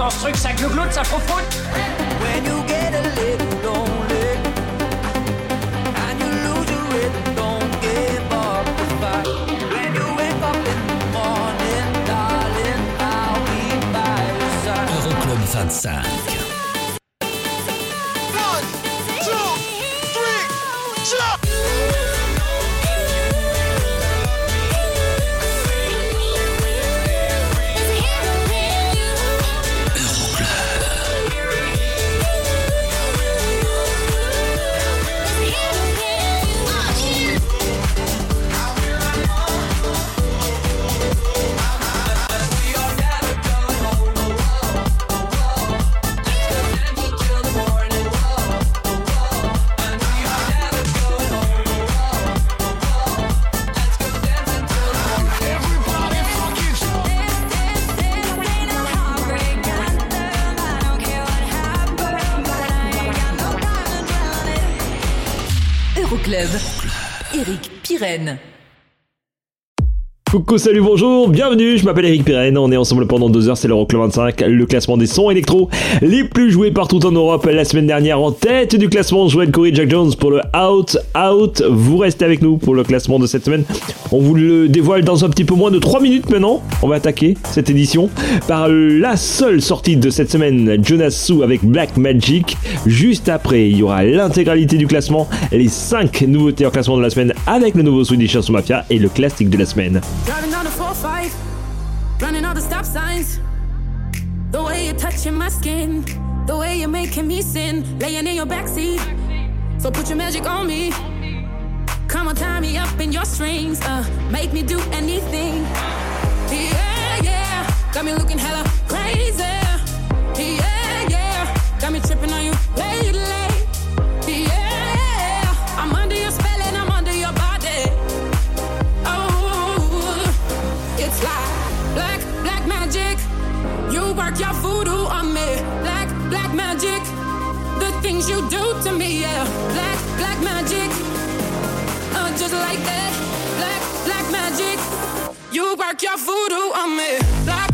Qu'est-ce qui se passe dans ce truc Ça glougloute, When you get a little lonely and you lose your rhythm, don't give up the fight. When you wake up in the morning, darling, I'll be by your side. Euroclub 25. Coucou, salut, bonjour, bienvenue, je m'appelle Eric Pirenne, on est ensemble pendant deux heures, c'est l'Euroclub 25, le classement des sons électro les plus joués partout en Europe. La semaine dernière, en tête du classement, Joël Corey Jack Jones pour le Out Out. Vous restez avec nous pour le classement de cette semaine. On vous le dévoile dans un petit peu moins de 3 minutes maintenant. On va attaquer cette édition par la seule sortie de cette semaine, Jonas Sue avec Black Magic. Juste après, il y aura l'intégralité du classement, les 5 nouveautés en classement de la semaine avec le nouveau Swedish House Mafia et le classique de la semaine. Driving down the 4-5, running all the stop signs. The way you're touching my skin, the way you're making me sin, laying in your backseat. So put your magic on me. Come on, tie me up in your strings, uh, make me do anything. Yeah, yeah, got me looking hella crazy. Yeah, yeah, got me tripping on you lately. Magic. The things you do to me, yeah. Black, black magic. Uh, just like that. Black, black magic. You work your voodoo on me. Black,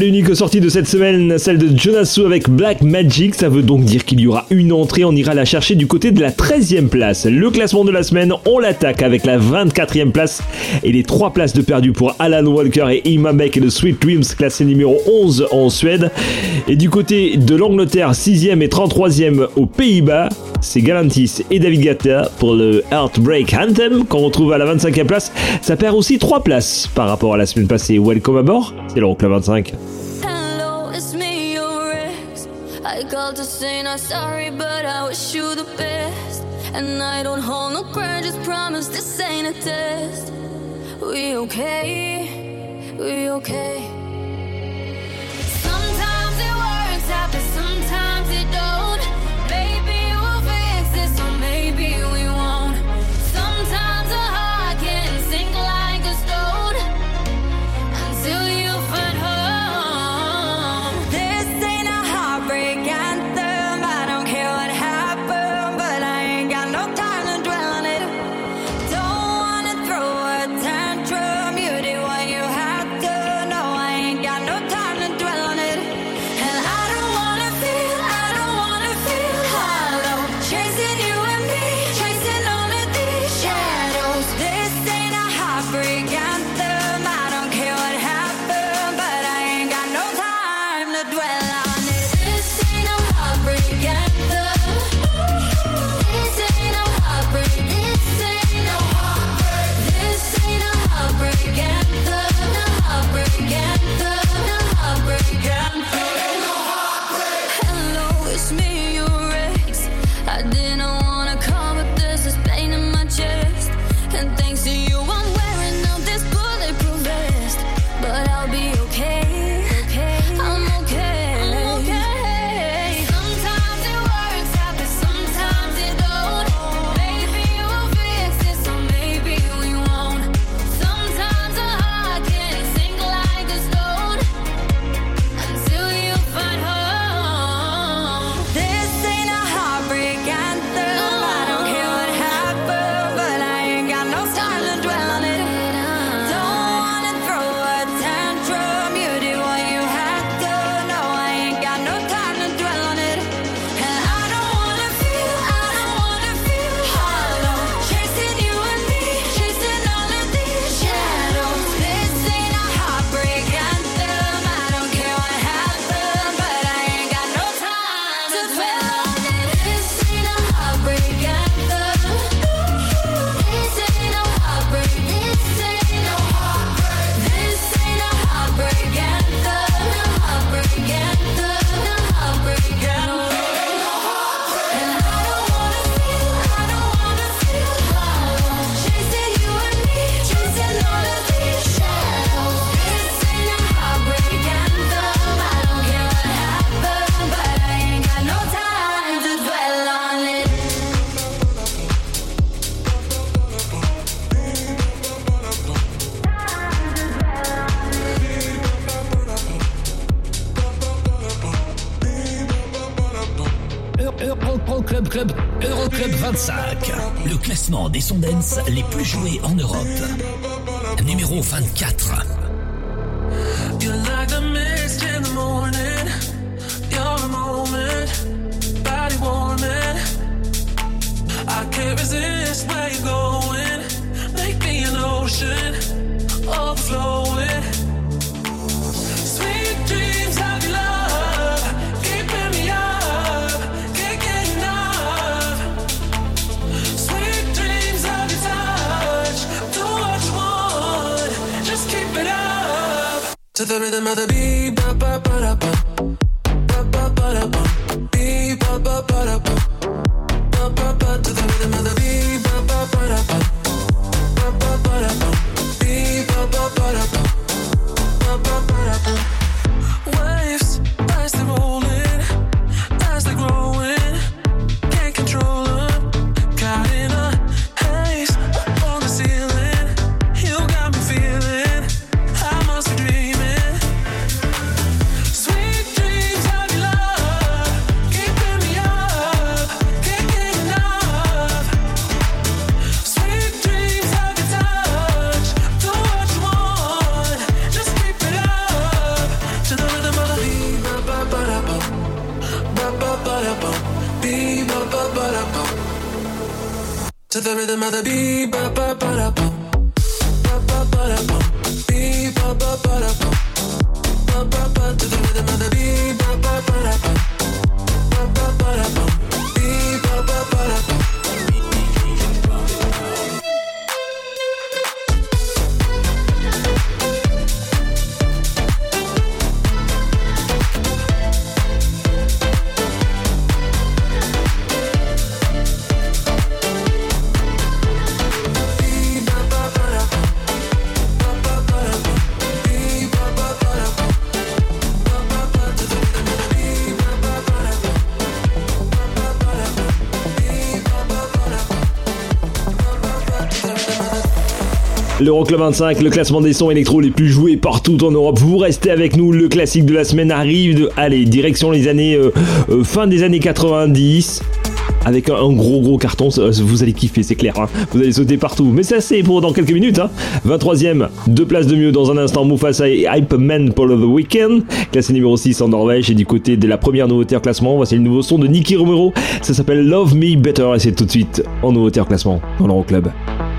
seule et unique sortie de cette semaine, celle de Jonasu avec Black Magic. Ça veut donc dire qu'il y aura une entrée, on ira la chercher du côté de la 13e place. Le classement de la semaine, on l'attaque avec la 24e place et les 3 places de perdu pour Alan Walker et Imamek et le Sweet Dreams classé numéro 11 en Suède. Et du côté de l'Angleterre, 6e et 33e aux Pays-Bas, c'est Galantis et David pour le Heartbreak Anthem qu'on retrouve à la 25e place. Ça perd aussi 3 places par rapport à la semaine passée. Welcome à bord, c'est l'Oncle 25. failed to say not sorry, but I wish you the best. And I don't hold no grudges, promise this ain't a test. We okay, we okay. les plus joués L'Euroclub 25, le classement des sons électro les plus joués partout en Europe. Vous restez avec nous, le classique de la semaine arrive. Allez, direction les années euh, euh, fin des années 90. Avec un, gros gros carton, vous allez kiffer, c'est clair. hein. Vous allez sauter partout. Mais ça c'est pour dans quelques minutes. Hein. 23ème, deux places de mieux dans un instant. Mufasa et Hype Man pour The Weekend. Classé numéro 6 en Norvège. Et du côté de la première nouveauté en classement, voici le nouveau son de Nicky Romero. Ça s'appelle Love Me Better. Et c'est tout de suite en nouveauté en classement dans l'Euroclub. Euroclub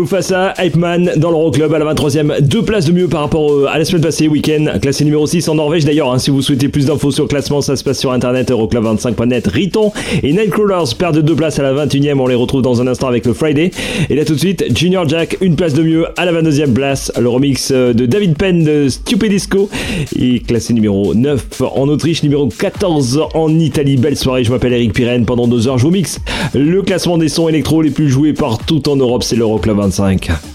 Mufasa, Hype Man dans l'Euroclub à la 23e. Deux places de mieux par rapport à la semaine passée, week-end. Classé numéro 6 en Norvège d'ailleurs. hein, si vous souhaitez plus d'infos sur le classement, ça se passe sur internet euroclub25.net. Riton et Nightcrawlers perdent deux places à la 21e. On les retrouve dans un instant avec le Friday. Et là tout de suite, Junior Jack, une place de mieux à la 22e place. Le remix euh, de David Penn de Stupid Disco. Et classé numéro 9 en Autriche, numéro 14 en Italie. Belle soirée, je m'appelle Eric Pirenne. Pendant deux heures, je vous mixe le classement des sons électro les plus joués partout en Europe. C'est l'Euroclub 25. anzeigen kann.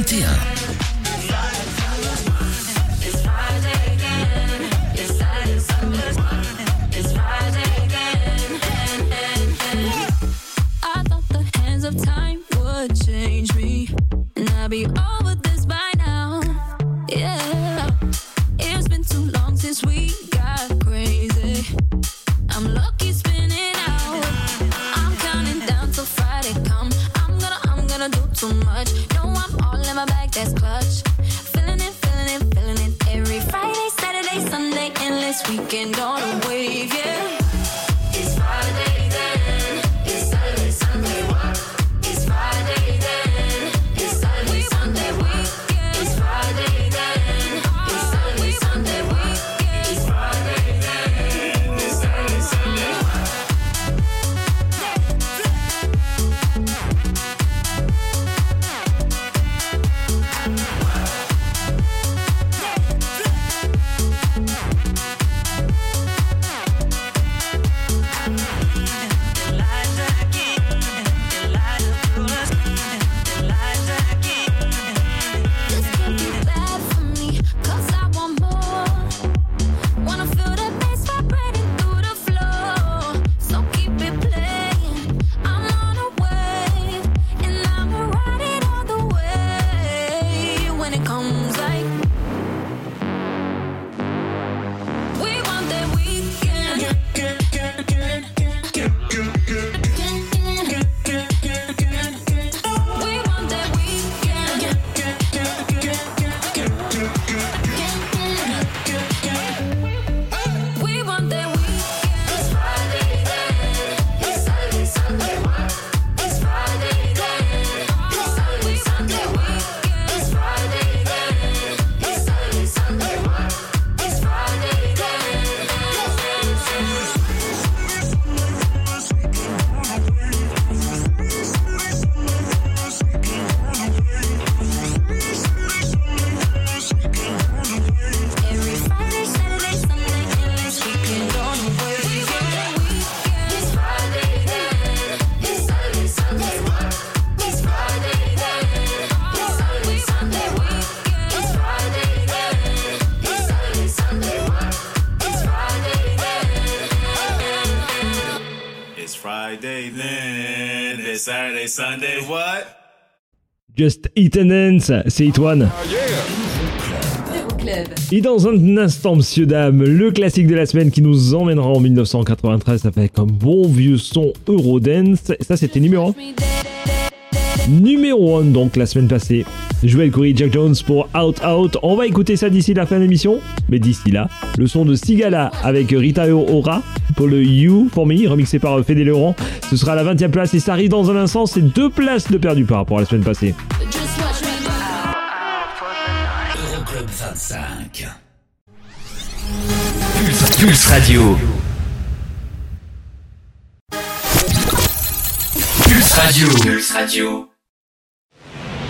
Numéro Sunday. What? Just Eat and Dance, c'est It One. Euroclub. Et dans un instant, monsieur, dame, le classique de la semaine qui nous emmènera en 1993 avec un bon vieux son Eurodance. Ça, c'était numéro 1. Numéro 1, donc, la semaine passée. Joël Corey, Jack Jones pour Out Out. On va écouter ça d'ici la fin de l'émission. Mais d'ici là, le son de Sigala avec Rita Ora pour le You For Me, remixé par Fédé Laurent. Ce sera à la 20 e place et ça arrive dans un instant. C'est deux places de perdu par rapport à la semaine passée. Just watch me Euroclub 25. Pulse, Pulse Radio. Pulse Radio. Pulse Radio.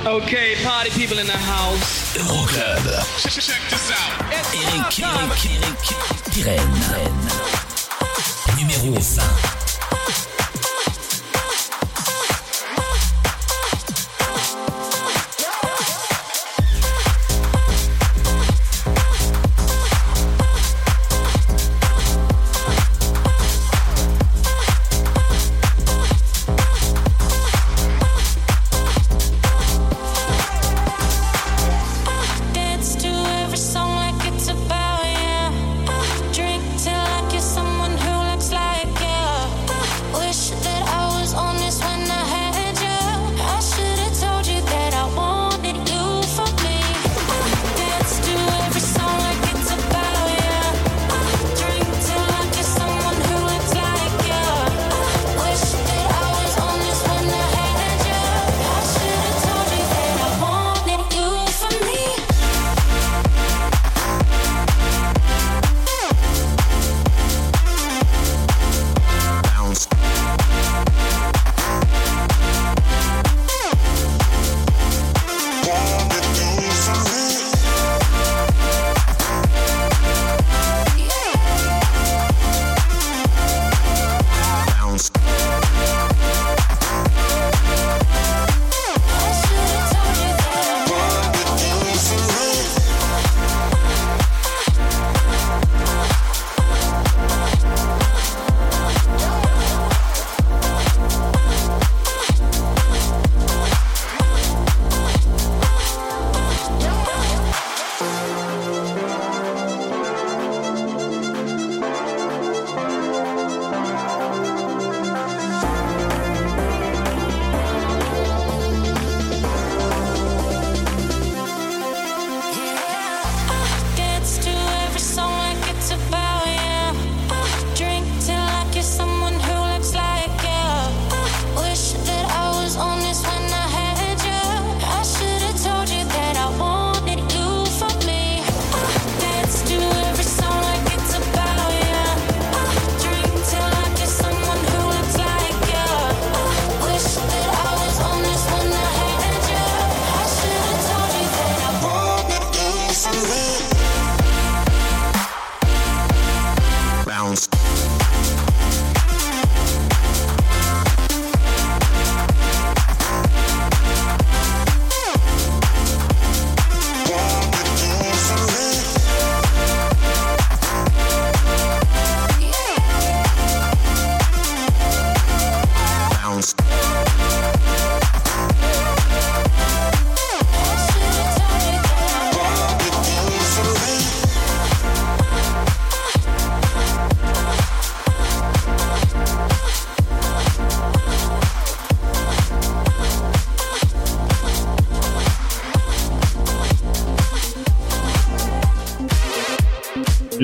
Okay, party people in the house. Euroclub. Eric, Eric, Eric, Pirenne. Numéro 20.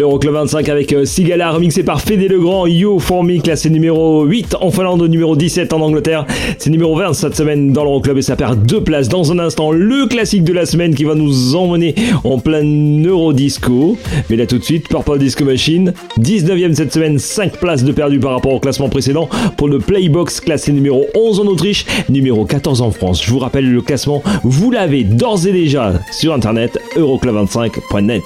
L'Euroclub 25 avec euh, Sigala remixé par Fédé Legrand, You For Me classé numéro 8 en Finlande, numéro 17 en Angleterre. C'est numéro 20 cette semaine dans l'Euroclub et ça perd deux places. Dans un instant, le classique de la semaine qui va nous emmener en plein Eurodisco. Mais là tout de suite, Purple Disco Machine, 19ème cette semaine, 5 places de perdu par rapport au classement précédent pour le Playbox classé numéro 11 en Autriche, numéro 14 en France. Je vous rappelle le classement, vous l'avez d'ores et déjà sur internet euroclub25.net.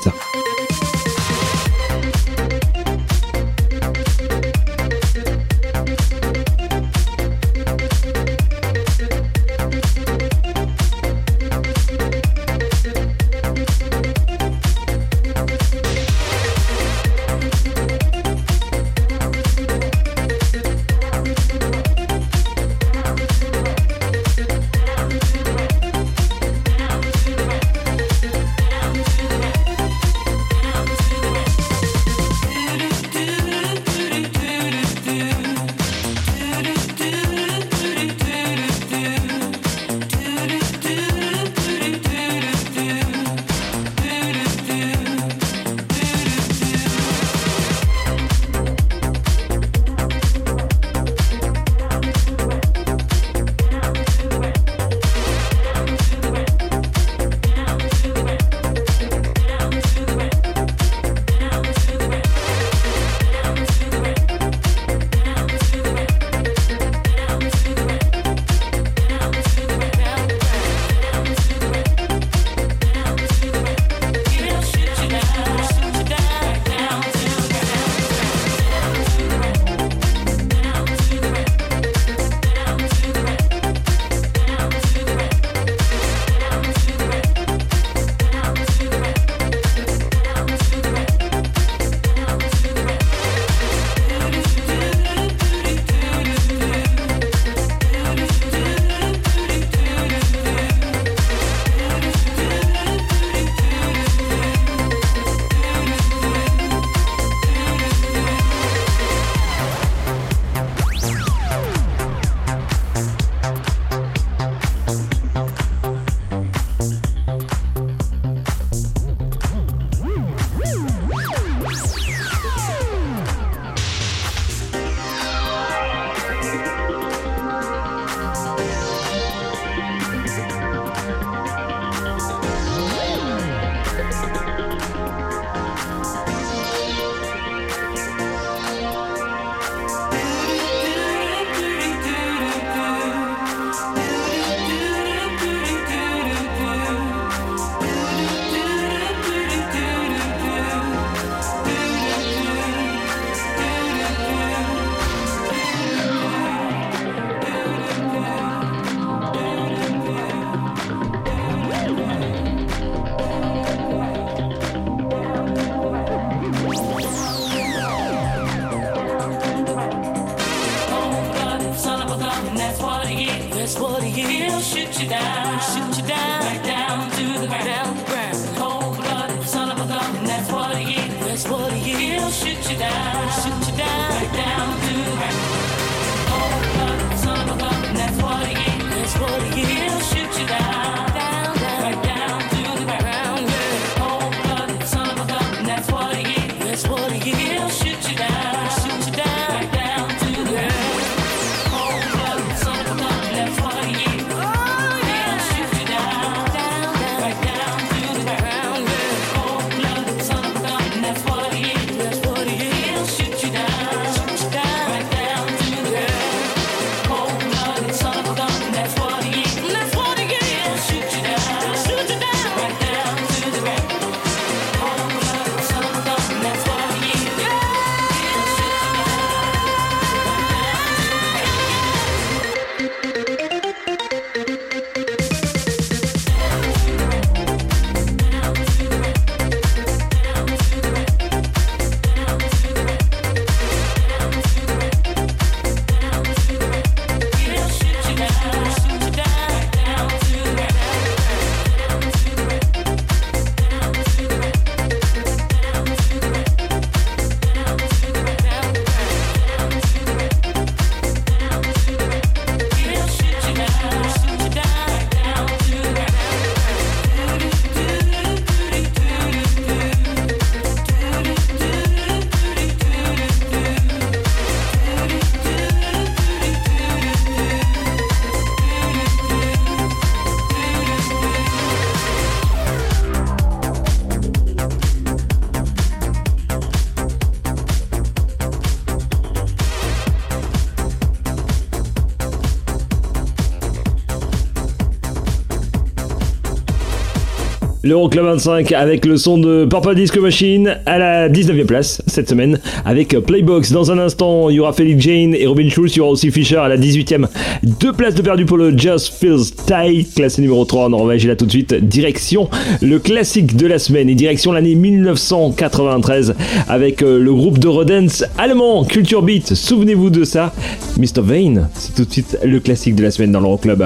L'Euroclub 25 avec le son de Purple Disco Machine à la 19e place cette semaine avec Playbox. Dans un instant, il y aura Felix Jane et Robin Schulz. Il y aura aussi Fischer à la 18e. Deux places de perdu pour le Just Feels Tight, classé numéro 3 en Norvège. Et là tout de suite, direction le classique de la semaine et direction l'année 1993 avec euh, le groupe de Rodens allemand Culture Beat. Souvenez-vous de ça. Mr. Vane, c'est tout de suite le classique de la semaine dans l'Euroclub.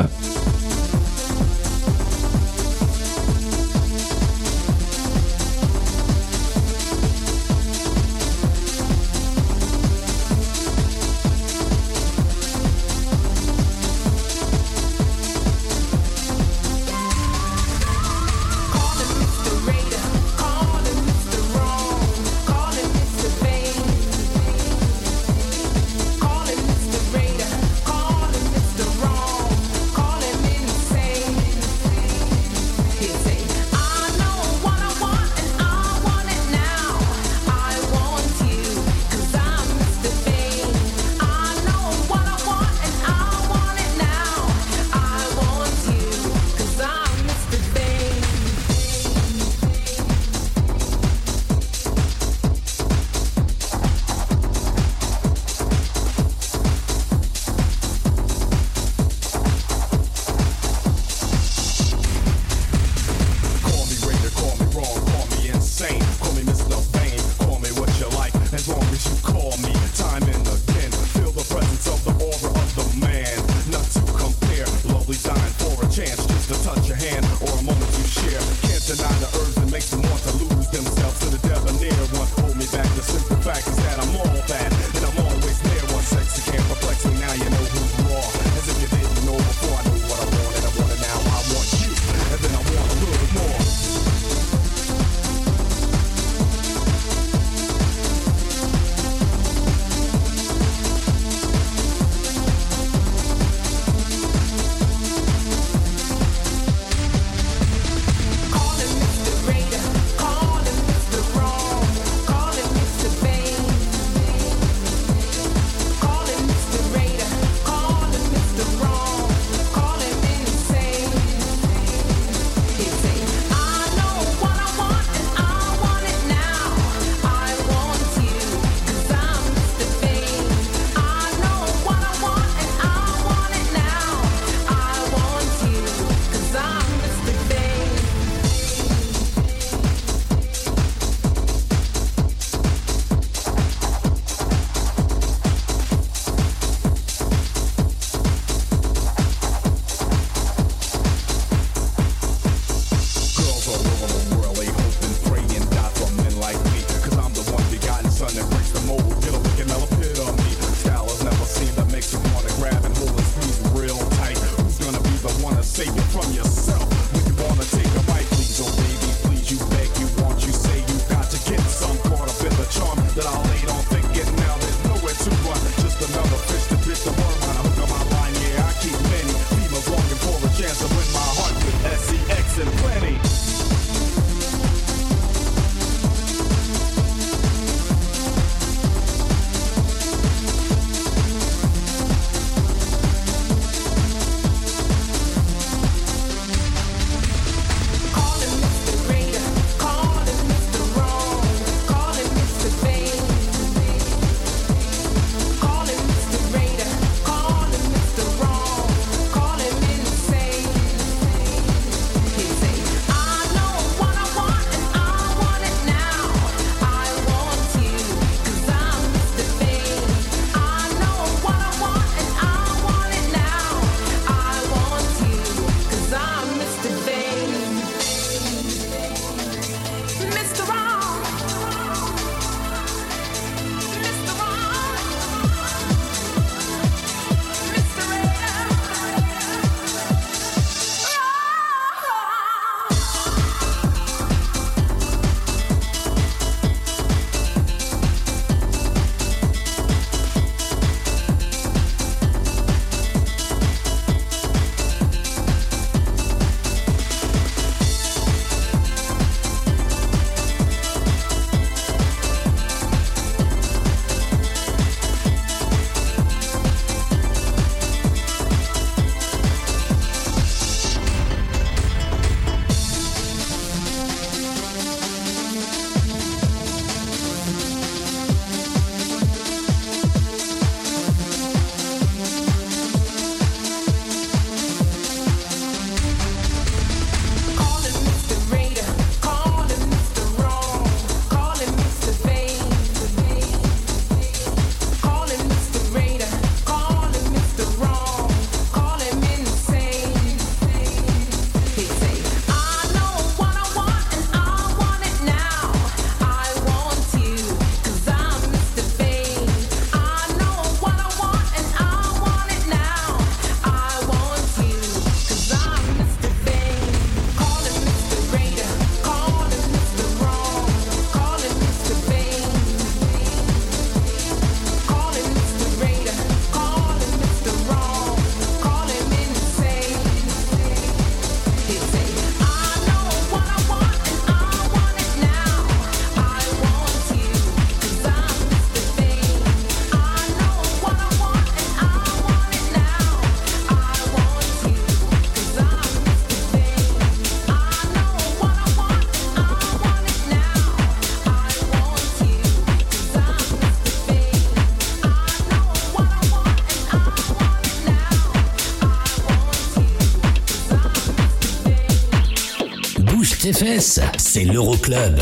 Fesses, c'est l'Euroclub.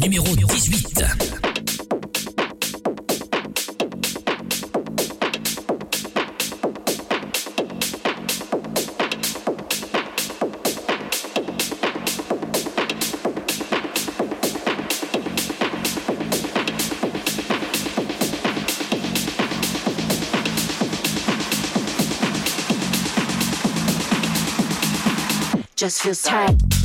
Numéro 18. Just feels tight.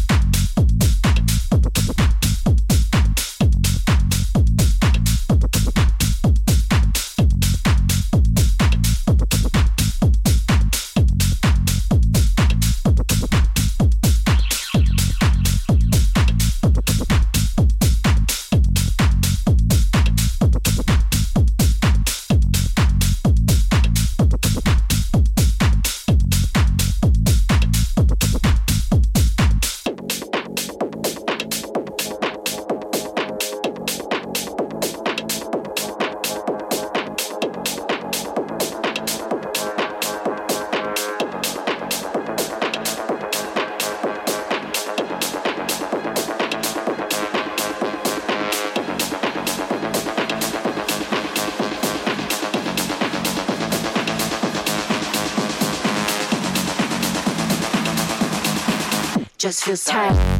Just feels tight.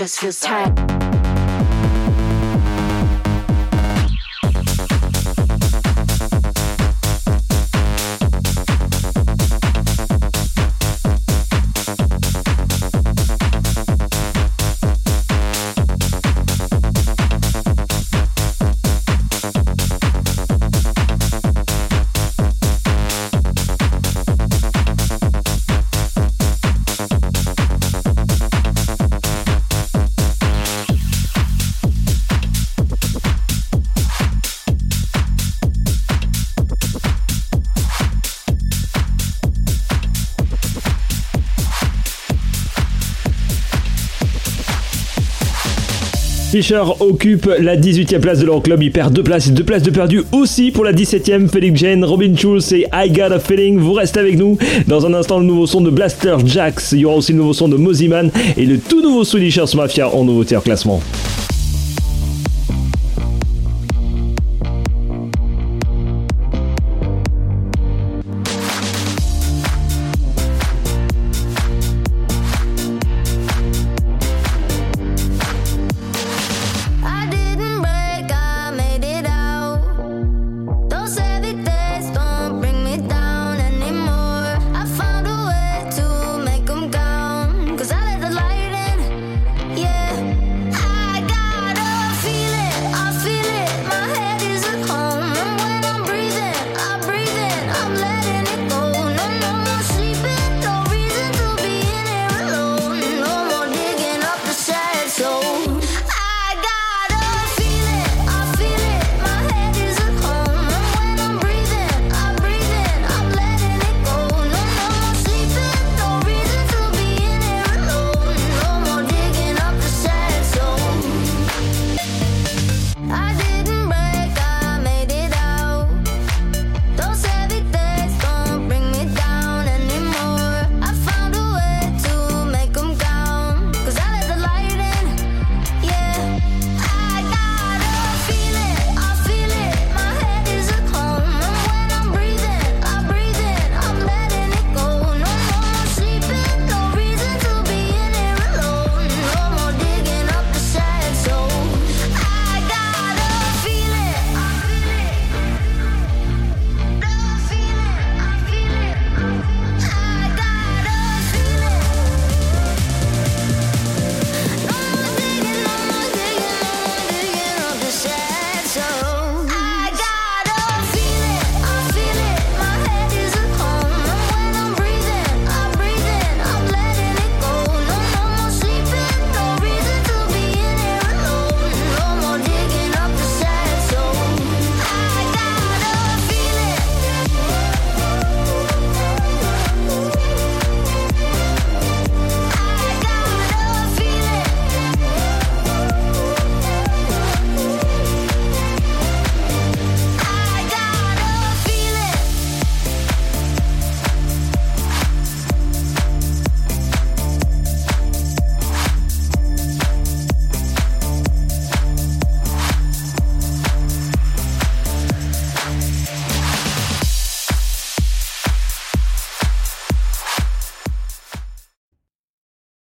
Just feels tight. Fischer occupe la 18e place de l'Euroclub, il perd deux places et deux places de perdu aussi pour la 17e. Felix Jane, Robin Schulz et I Got a Feeling, vous restez avec nous. Dans un instant, le nouveau son de Blaster Jax, il y aura aussi le nouveau son de Moziman et le tout nouveau Swedishers Mafia en nouveauté en classement.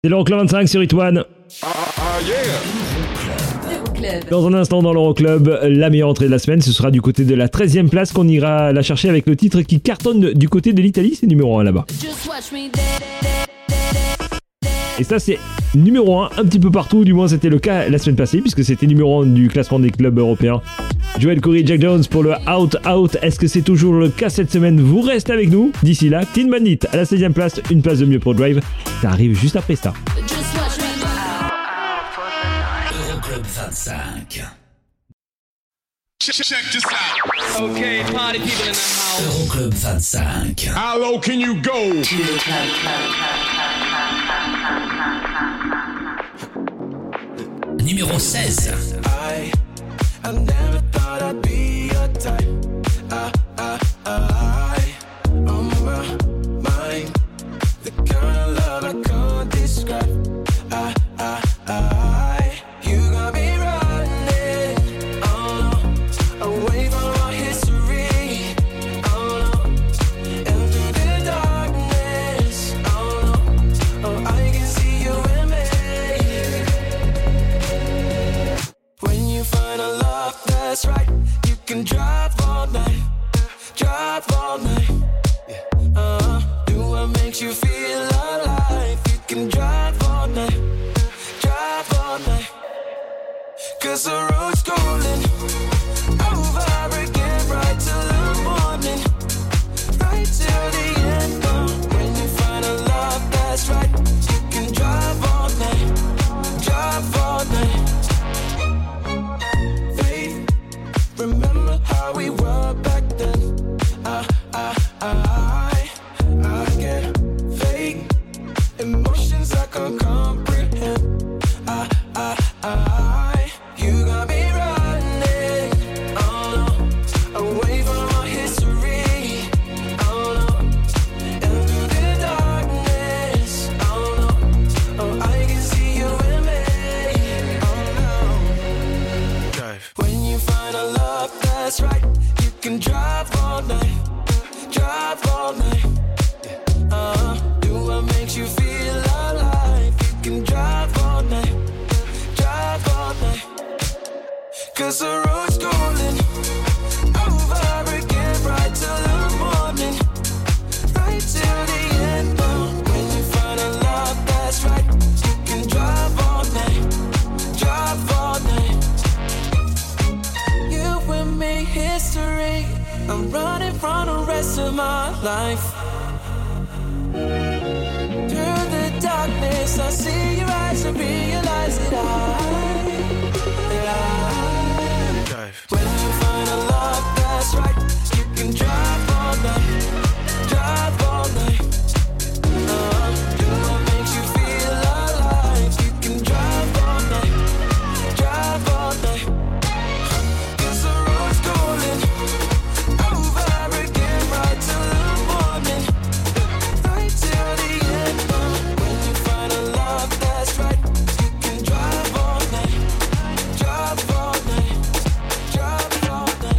L'Euroclub 25 sur It One. Euroclub. Dans un instant dans l'Euroclub, la meilleure entrée de la semaine, ce sera du côté de la 13e place qu'on ira la chercher avec le titre qui cartonne du côté de l'Italie, c'est numéro 1 là-bas. Et ça c'est numéro 1 un petit peu partout, du moins c'était le cas la semaine passée puisque c'était numéro 1 du classement des clubs européens. Joel Corey, Jack Jones pour le Out Out. Est-ce que c'est toujours le cas cette semaine? Vous restez avec nous. D'ici là, Clean Bandit à la 16e place, une place de mieux pour Drive. Ça arrive juste après ça. Just watch me Euroclub 25. Okay, party people in the house. Euroclub 25. How low can you go? Numéro 16. I, I never thought I'd be your type. I, I, can drive all night, drive all night. Uh, do what makes you feel alive. You can drive all night, drive all night. Cause the road's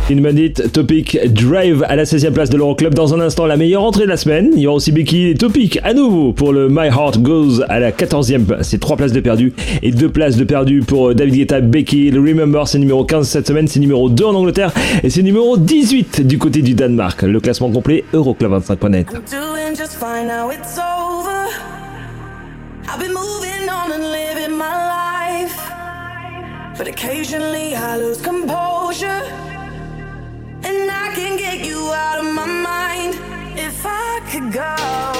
Une Bandit, Topic, Drive à la 16e place de l'Euroclub. Dans un instant, la meilleure entrée de la semaine. Il y aura aussi Becky et Topic à nouveau pour le My Heart Goes à la 14e. C'est 3 places de perdu et 2 places de perdu pour euh, David Guetta, Becky. Le Remember, c'est numéro 15 cette semaine, c'est numéro 2 en Angleterre et c'est numéro 18 du côté du Danemark. Le classement complet, Euroclub25.net. I'm doing just fine now it's over. I've been moving on and living my life. But occasionally I go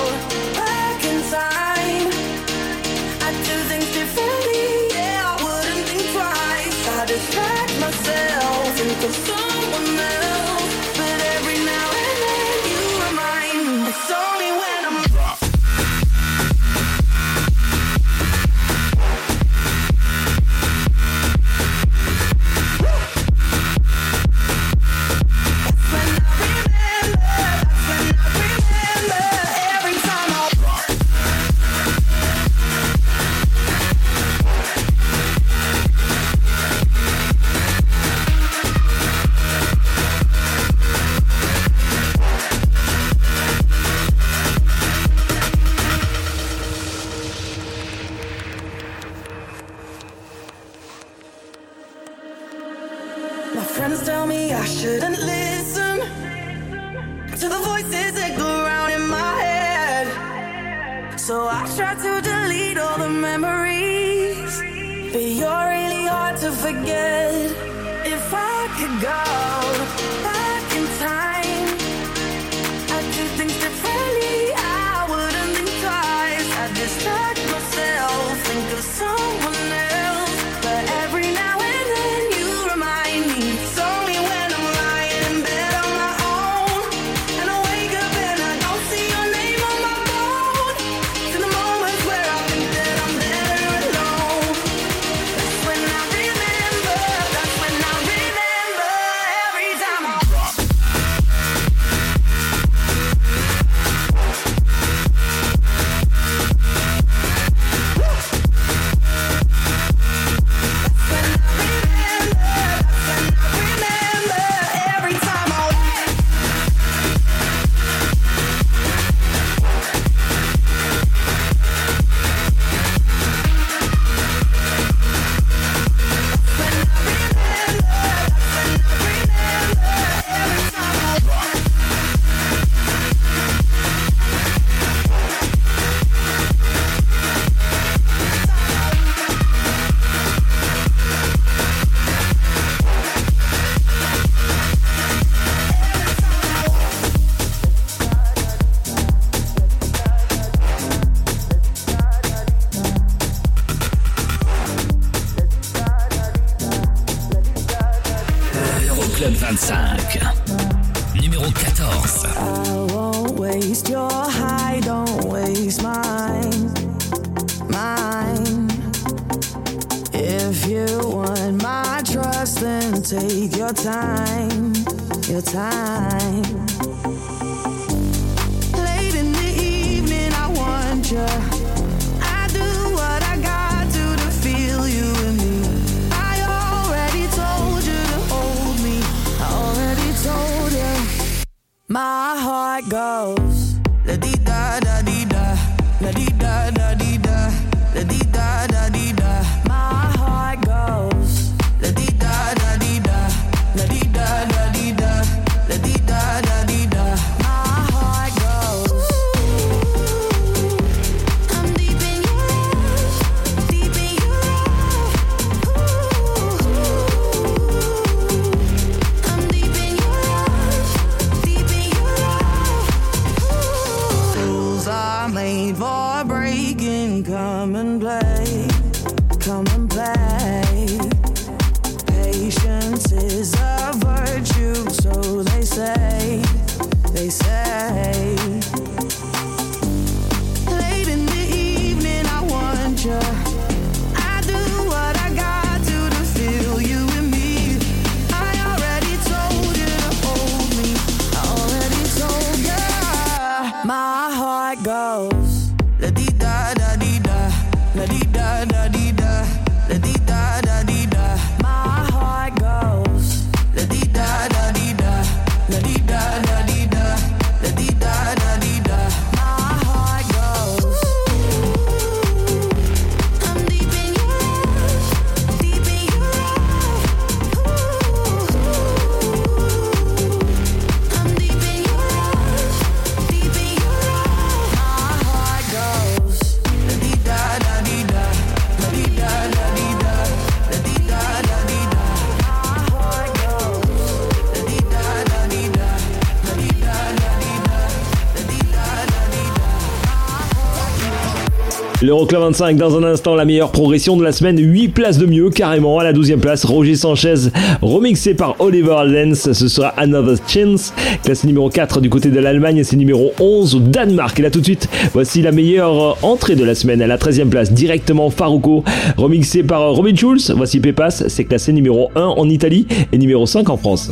L'Euroclub 25 dans un instant, la meilleure progression de la semaine, 8 places de mieux carrément à la 12e place, Roger Sanchez remixé par Oliver Lenz, ce sera Another Chance, classé numéro 4 du côté de l'Allemagne c'est numéro 11 au Danemark. Et là tout de suite, voici la meilleure euh, entrée de la semaine. À la 13e place, directement Faruko, remixé par euh, Robin Schulz, voici Pepas, c'est classé numéro 1 en Italie et numéro 5 en France.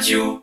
Pulse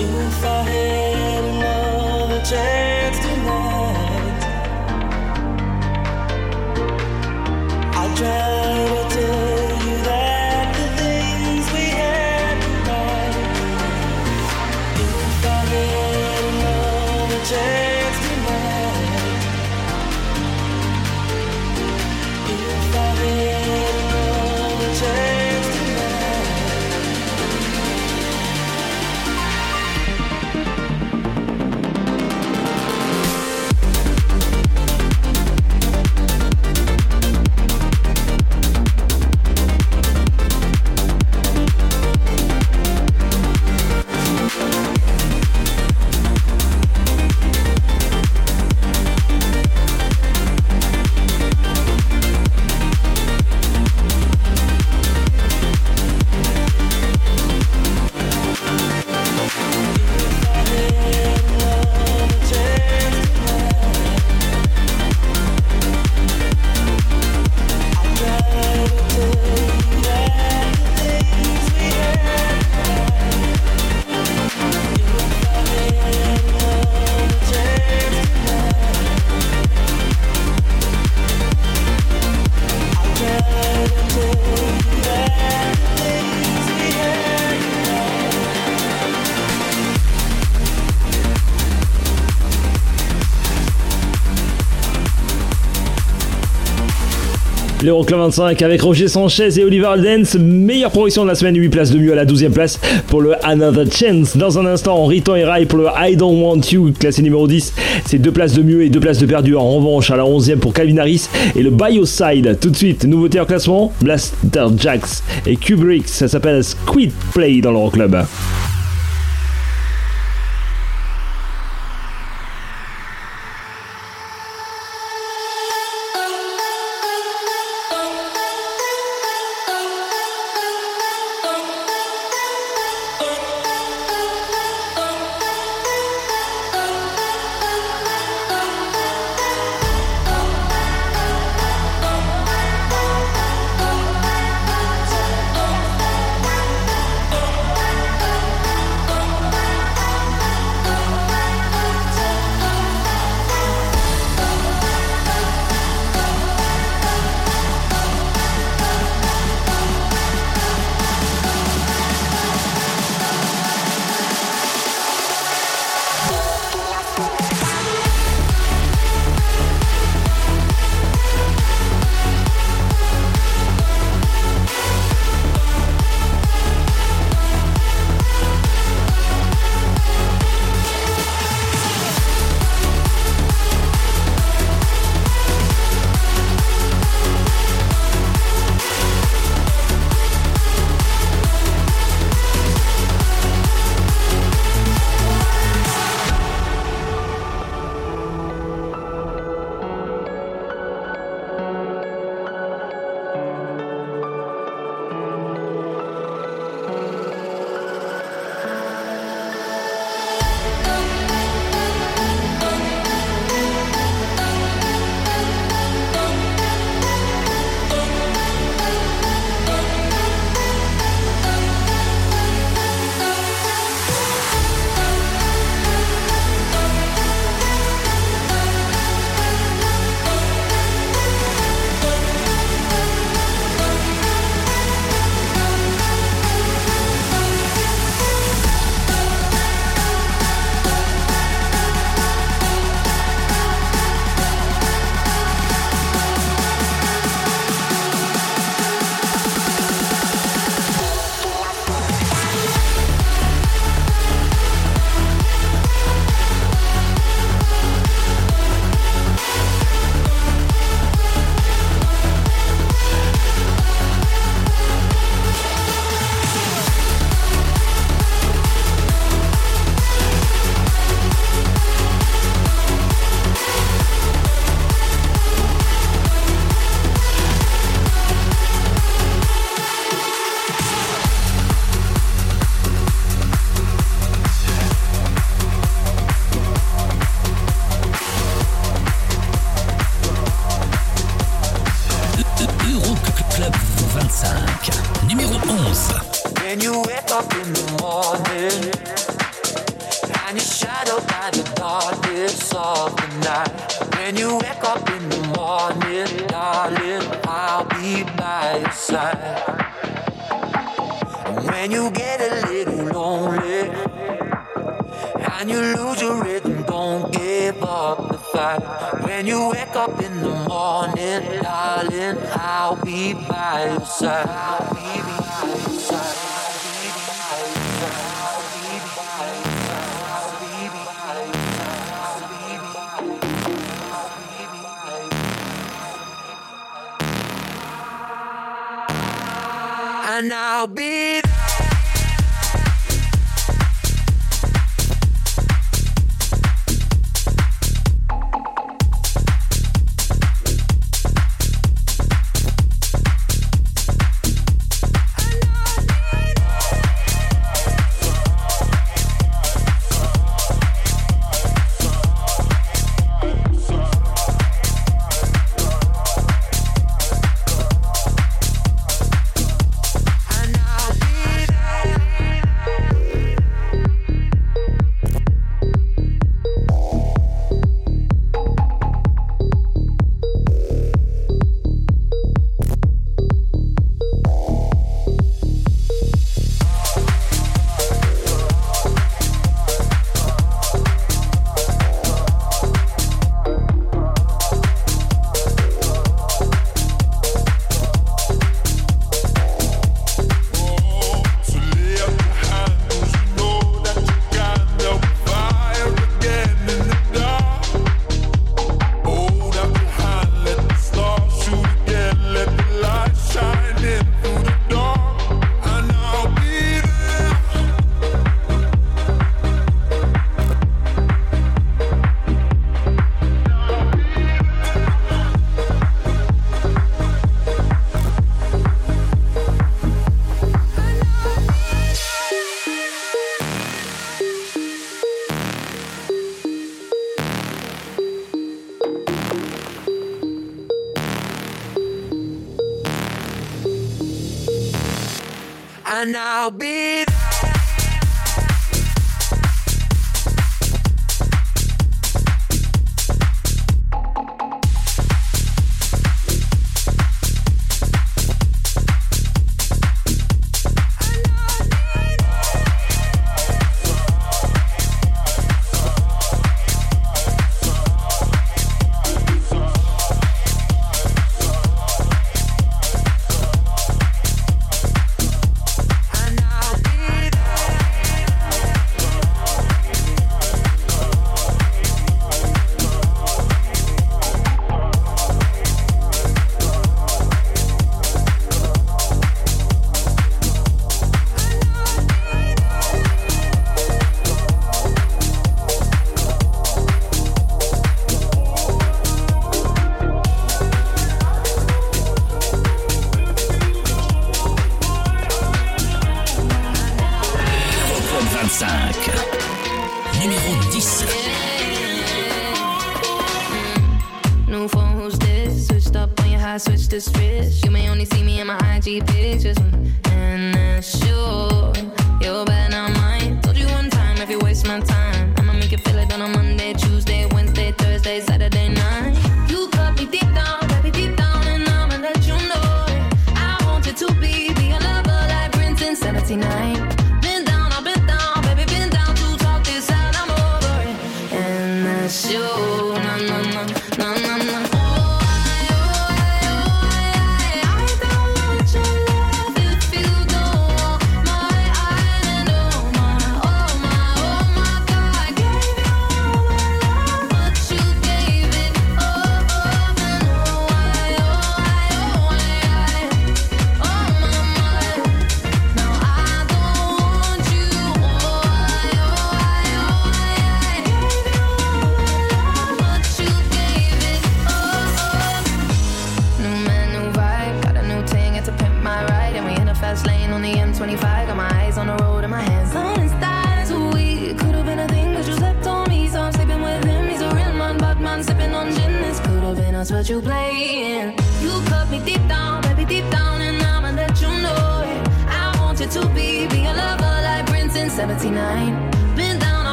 If I L'Euroclub 25 avec Roger Sanchez et Oliver Aldens. Meilleure progression de la semaine, 8 places de mieux à la 12e place pour le Another Chance. Dans un instant, Riton et Rai pour le I Don't Want You, classé numéro 10. C'est deux places de mieux et deux places de perdu. En revanche, à la 11e pour Calvin Harris et le Bioside. Tout de suite, nouveauté en classement Blaster Jacks et Kubrick. Ça s'appelle Squid Play dans l'Euroclub.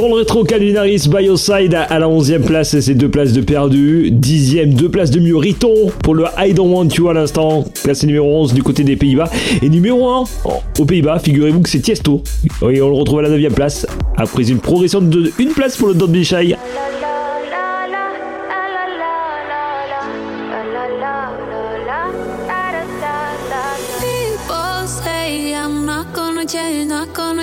Dans le rétro, Calvin Harris, Bioside à la 11e place et ses deux places de perdu. 10e, deux places de mieux. Riton pour le I Don't Want You à l'instant, classé numéro 11 du côté des Pays-Bas. Et numéro 1 aux Pays-Bas, figurez-vous que c'est Tiesto. Oui, on le retrouve à la 9e place après une progression de une place pour le Don't Be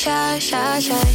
shy, shy, shy.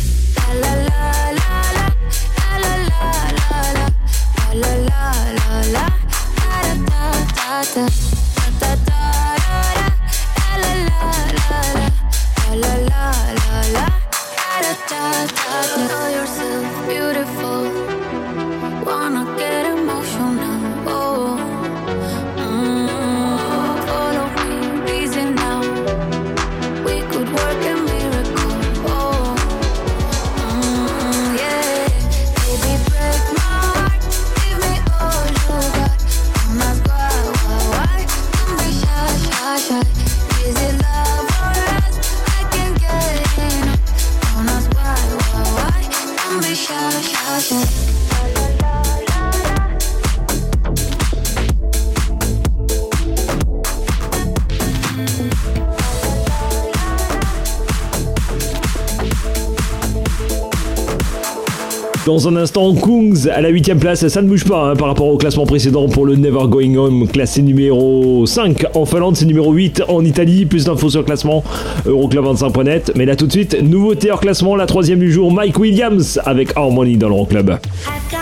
Dans un instant, Kungs à la 8ème place, ça ne bouge pas hein, par rapport au classement précédent pour le Never Going Home, classé numéro 5 en Finlande, c'est numéro 8 en Italie. Plus d'infos sur le classement Euroclub25.net. Mais là tout de suite, nouveauté hors classement, la troisième du jour, Mike Williams avec Harmony dans l'Euroclub. I've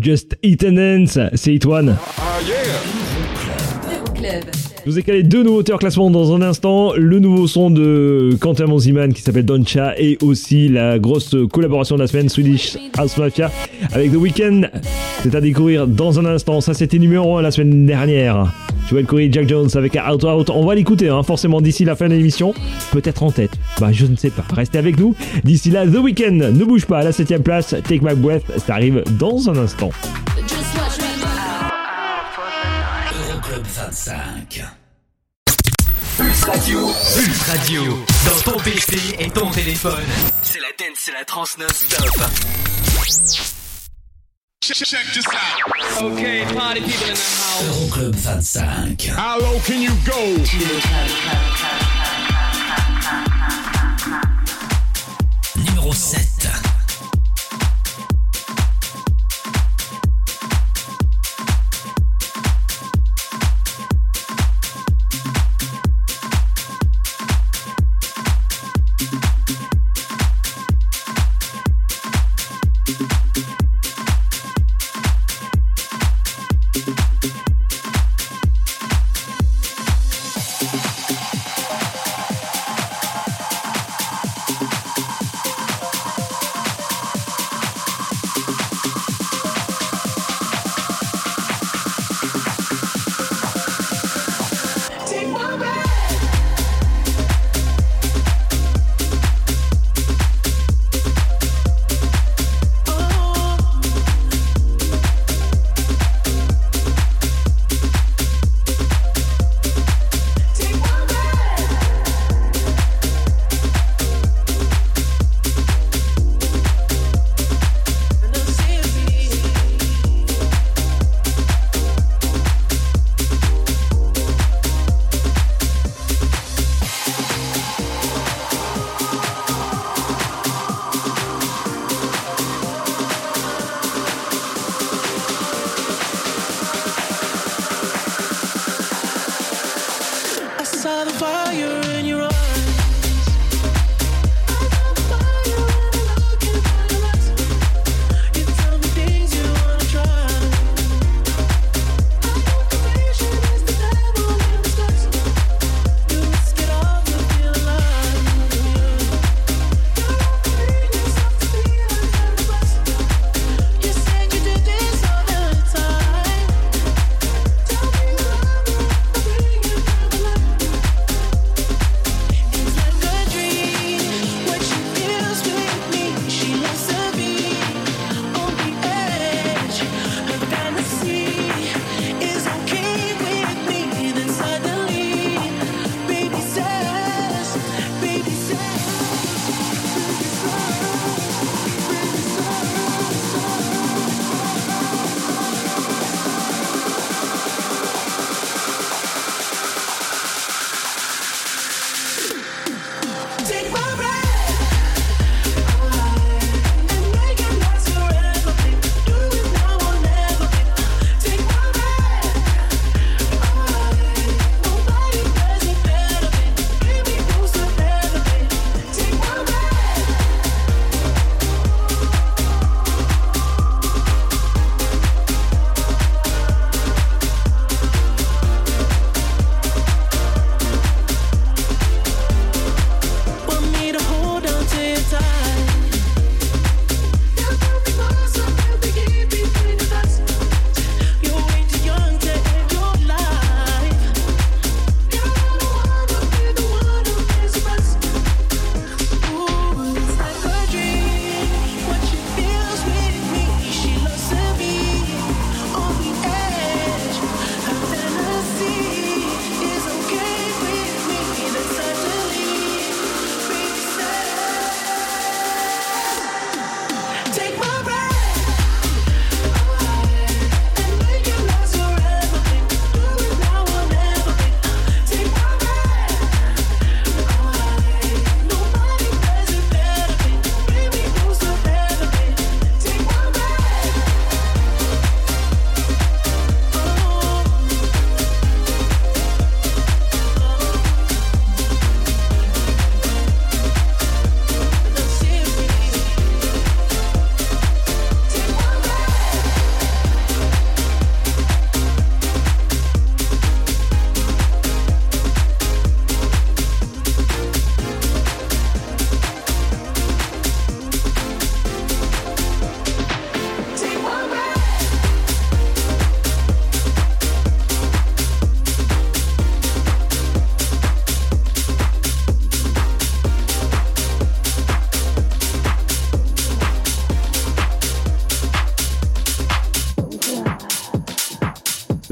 Just Eat and Dance, c'est Hit One. Euroclub. Je vous ai calé deux nouveautés en classement dans un instant. Le nouveau son de Quentin Monziman qui s'appelle Doncha et aussi la grosse collaboration de la semaine Swedish House Mafia avec The Weeknd. C'est à découvrir dans un instant. Ça c'était numéro 1 la semaine dernière. Joel Corey, Jack Jones avec Out Out. On va l'écouter hein, forcément d'ici la fin de l'émission. Peut-être en tête. Bah je ne sais pas. Restez avec nous. D'ici là, The Weeknd ne bouge pas à la 7ème place. Take My Breath, ça arrive dans un instant. Euroclub 25. Pulse Radio. Pulse Radio. Dans ton PC et ton téléphone. C'est la dance, c'est la trans non-stop. Check this out. Okay, party people in the house. Euroclub 25. How low can you go? Numéro 7.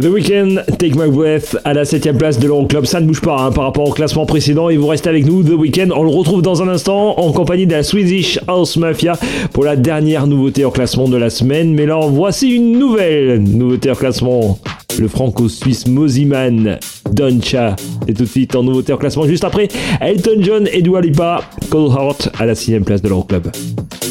The Weeknd, Take My Breath à la 7ème place de l'Euroclub. Ça ne bouge pas hein, par rapport au classement précédent. Et vous restez avec nous. The Weeknd, on le retrouve dans un instant en compagnie de la Swedish House Mafia pour la dernière nouveauté en classement de la semaine. Mais là, voici une nouvelle nouveauté en classement. Le franco-suisse Moziman Doncha est tout de suite en nouveauté en classement juste après Elton John et Dua Lipa. Cold à la 6ème place de l'Euroclub. Hot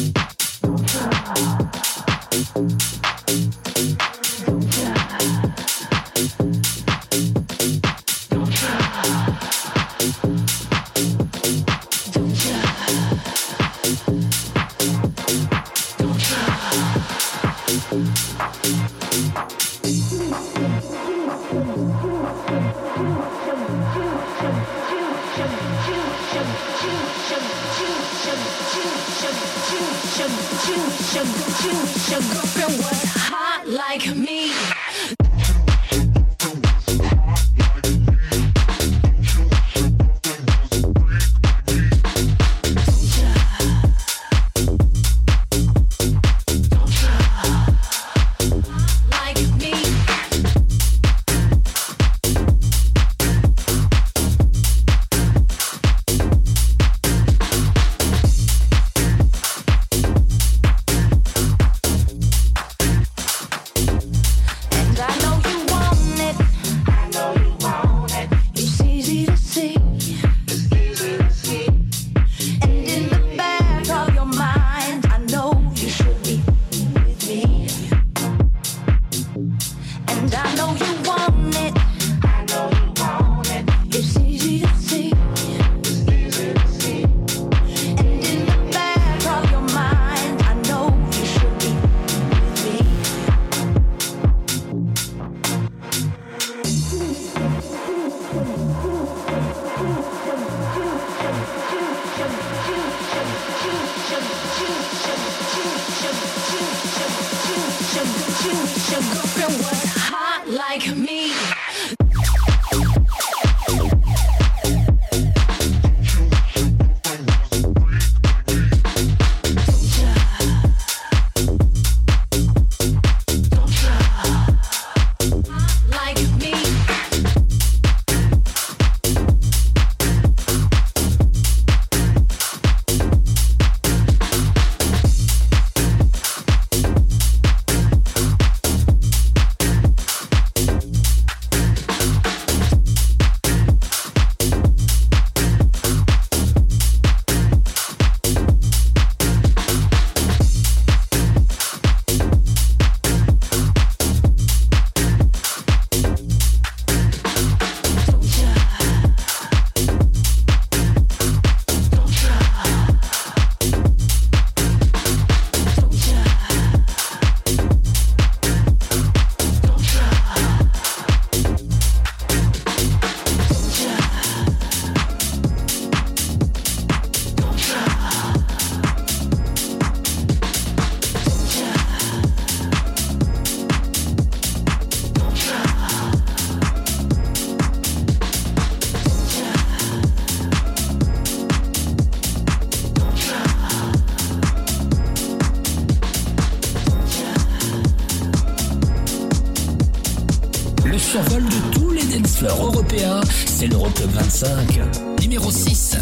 européens, c'est l'Euroclub 25. Numéro 6.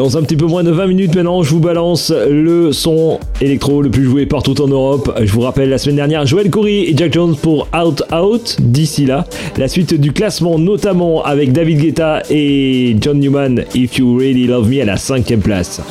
Dans un petit peu moins de 20 minutes maintenant, je vous balance le son électro le plus joué partout en Europe. Je vous rappelle la semaine dernière, Joël Coury et Jack Jones pour Out Out. D'ici là, la suite du classement, notamment avec David Guetta et John Newman, If You Really Love Me à la cinquième place.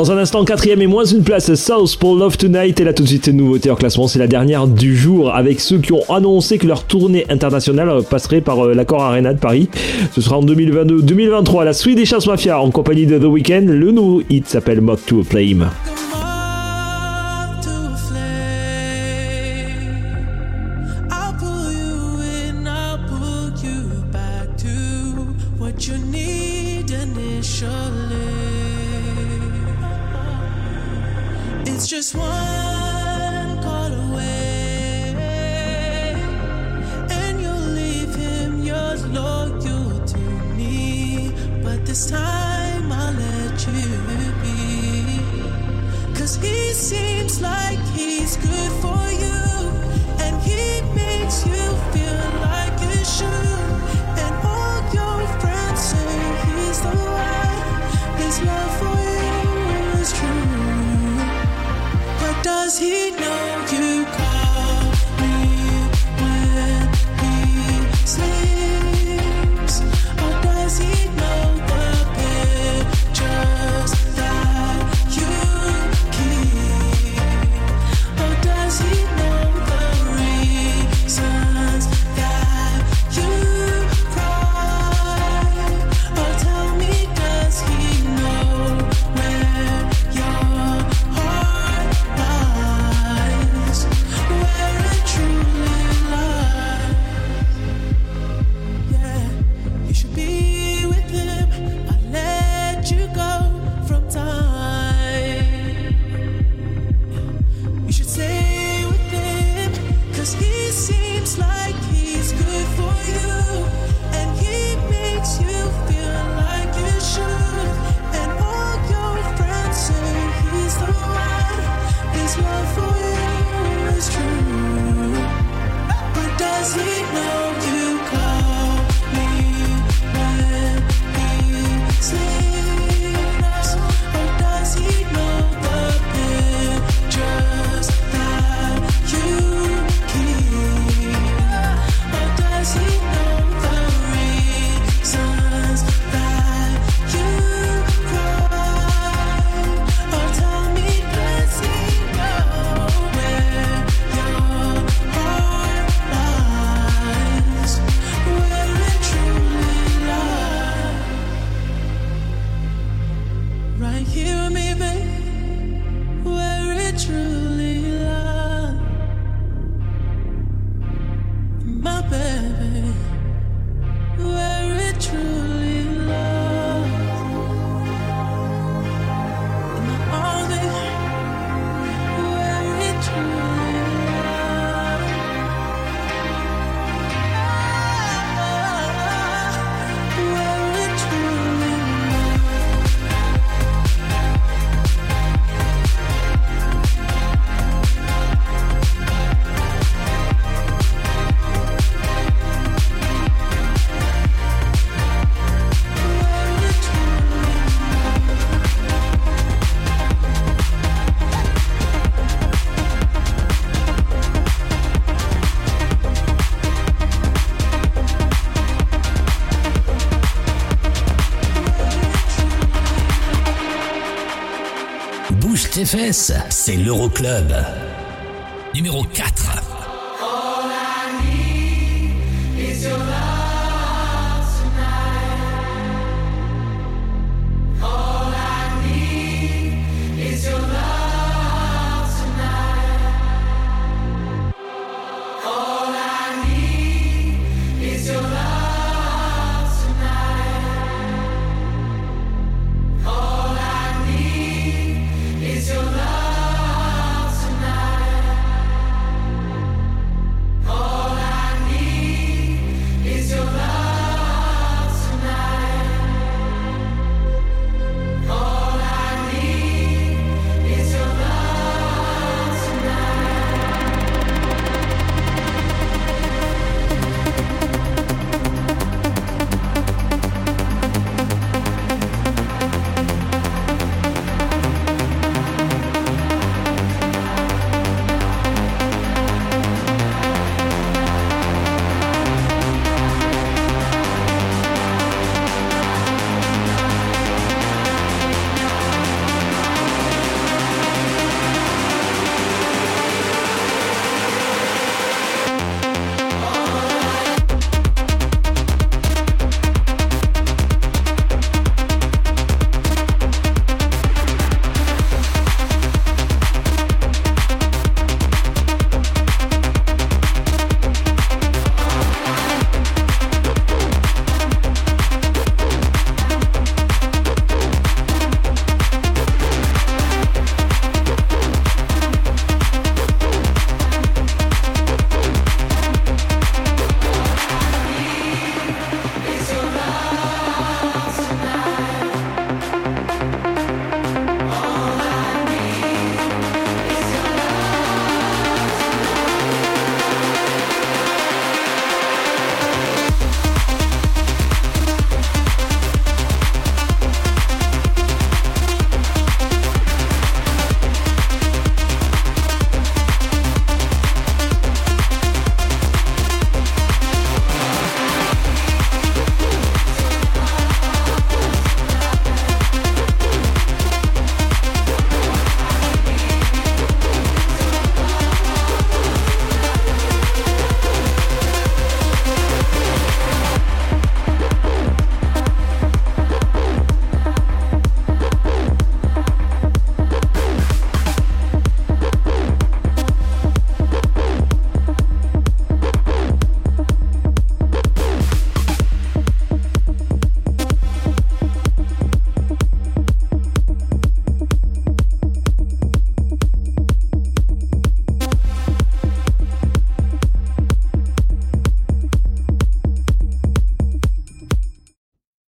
Dans un instant, quatrième et moins une place, South pour Love Tonight. Et là, tout de suite, nouveauté en classement. C'est la dernière du jour avec ceux qui ont annoncé que leur tournée internationale passerait par euh, l'accord Arena de Paris. Ce sera en 2022-2023. La suite des Chasses Mafia en compagnie de The Weeknd. Le nouveau hit s'appelle Mock to a Flame. He seems like he's good for you. And he makes you feel like you should. And all your friends say he's the one. His love. c'est l'Euroclub. Numéro 4.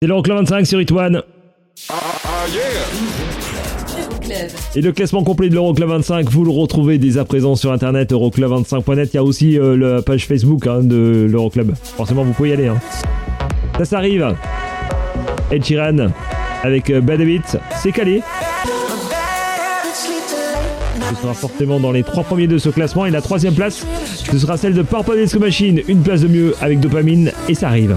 C'est l'Euroclub 25 sur It One. Euroclub. Et le classement complet de l'Euroclub 25, vous le retrouvez dès à présent sur internet euroclub25.net. Il y a aussi euh, la page Facebook hein, de l'Euroclub. Forcément, vous pouvez y aller. hein. Ça, ça arrive. Ed Sheeran avec euh, Bad Habit, c'est calé. Ce sera forcément dans les trois premiers de ce classement. Et la troisième place, ce sera celle de Purple Disco Machine. Une place de mieux avec Dopamine. Et ça arrive.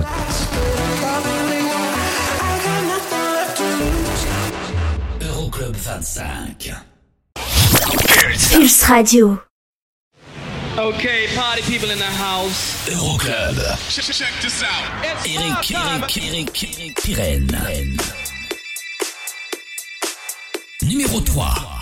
Radio. Okay, party people in the house. Euroclub. Check this out. Eric, Eric, Eric, Eric Pirenne. Numéro 3.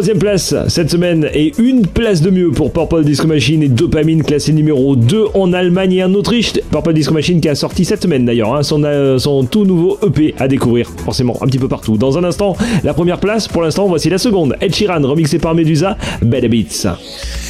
Troisième place cette semaine et une place de mieux pour Purple Disco Machine et Dopamine classé numéro 2 en Allemagne et en Autriche. Purple Disco Machine qui a sorti cette semaine d'ailleurs hein, son, euh, son tout nouveau EP à découvrir forcément un petit peu partout. Dans un instant, la première place, pour l'instant voici la seconde. Ed Sheeran remixé par Medusa, Bad Beats.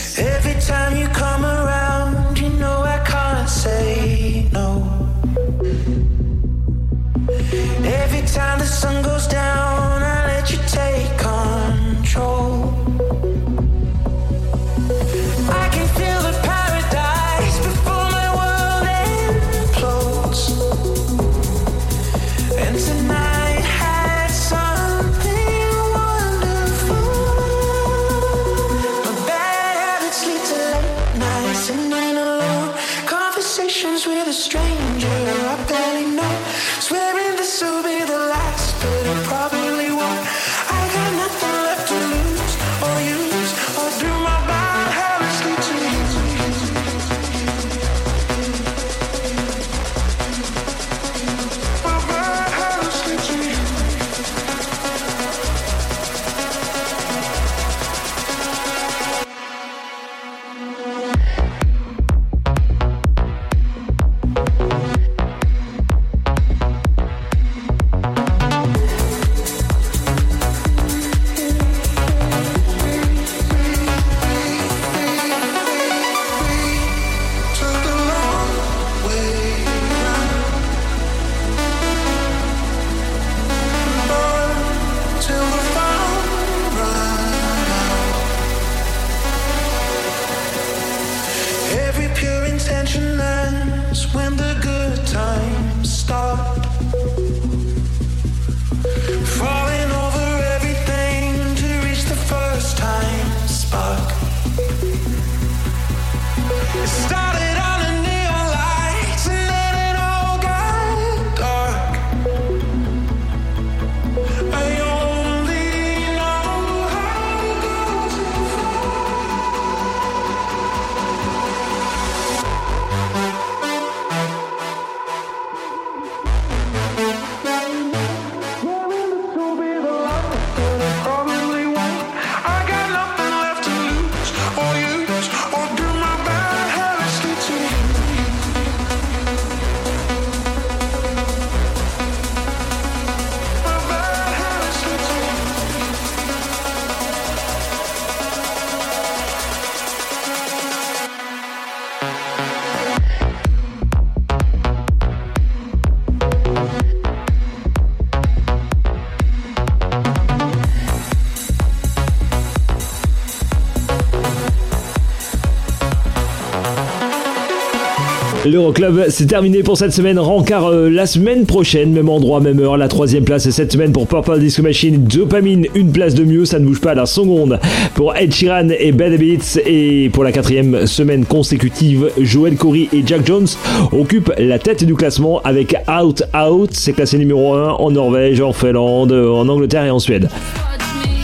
L'Euroclub, c'est terminé pour cette semaine. Rencard euh, la semaine prochaine, même endroit, même heure. La troisième place cette semaine pour Purple Disco Machine. Dopamine, une place de mieux, ça ne bouge pas la seconde. Pour Ed Sheeran et Bad. Et pour la quatrième semaine consécutive, Joel Corey et Jack Jones occupent la tête du classement avec Out Out. C'est classé numéro 1 en Norvège, en Finlande, en Angleterre et en Suède.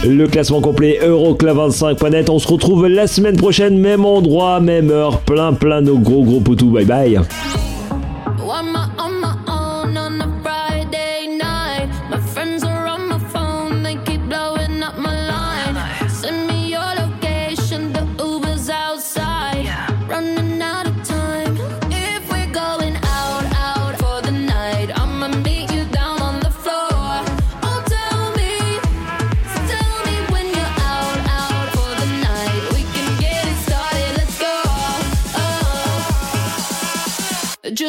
Le classement complet Euroclub25.net. On se retrouve la semaine prochaine, même endroit, même heure. Plein, plein de gros, gros poutous. Bye bye.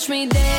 Just watch me dance.